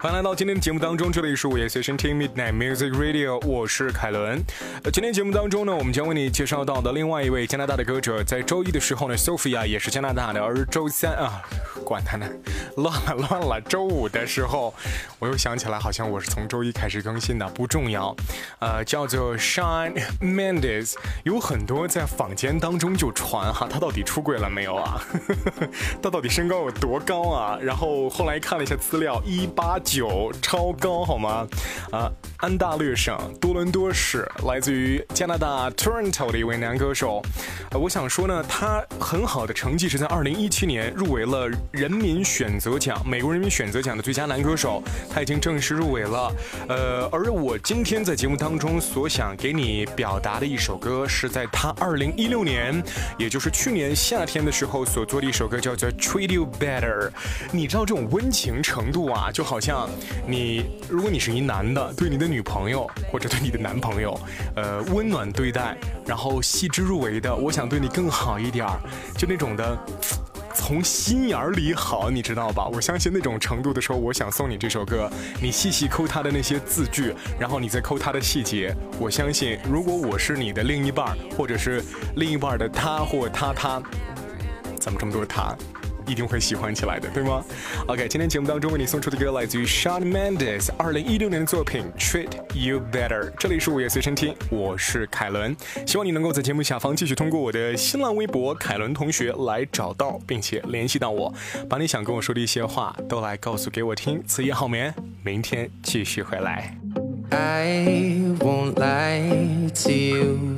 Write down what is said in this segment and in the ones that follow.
欢迎来到今天的节目当中，这里是午夜随身听 Midnight Music Radio，我是凯伦。呃，今天节目当中呢，我们将为你介绍到的另外一位加拿大的歌者，在周一的时候呢，Sophia 也是加拿大的，而周三啊，管他呢，乱了乱了。周五的时候，我又想起来，好像我是从周一开始更新的，不重要。呃，叫做 Shine Mendes，有很多在坊间当中就传哈，他到底出轨了没有啊？他到底身高有多高啊？然后后来看了一下资料，一八。九超高好吗？啊，安大略省多伦多市，来自于加拿大 Toronto 的一位男歌手。呃，我想说呢，他很好的成绩是在二零一七年入围了人民选择有奖，美国人民选择奖的最佳男歌手，他已经正式入围了。呃，而我今天在节目当中所想给你表达的一首歌，是在他二零一六年，也就是去年夏天的时候所做的一首歌，叫做 Treat You Better。你知道这种温情程度啊，就好像。你，如果你是一男的，对你的女朋友或者对你的男朋友，呃，温暖对待，然后细致入微的，我想对你更好一点儿，就那种的，从心眼里好，你知道吧？我相信那种程度的时候，我想送你这首歌，你细细抠他的那些字句，然后你再抠他的细节，我相信，如果我是你的另一半，或者是另一半的他或他他，怎么这么多他？一定会喜欢起来的，对吗？OK，今天节目当中为你送出的歌来自于 Shawn Mendes 二零一六年的作品 Treat You Better。这里是午夜随身听，我是凯伦，希望你能够在节目下方继续通过我的新浪微博凯伦同学来找到并且联系到我，把你想跟我说的一些话都来告诉给我听。此夜好眠，明天继续回来。I won't lie to you.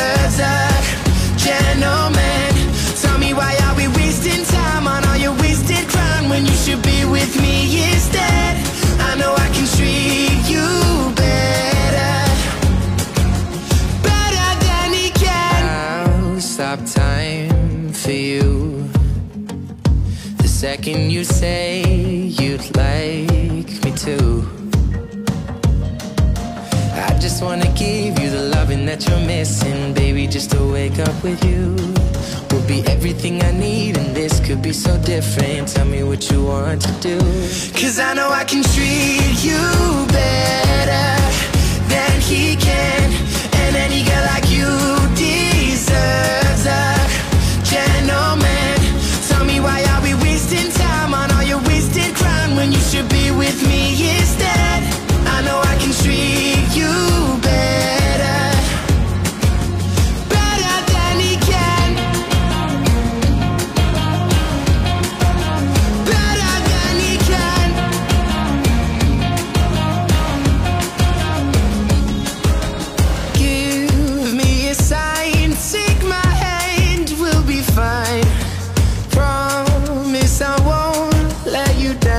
second you say you'd like me to. I just wanna give you the loving that you're missing Baby, just to wake up with you. Will be everything I need and this could be so different. Tell me what you want to do. Cause I know I can treat you better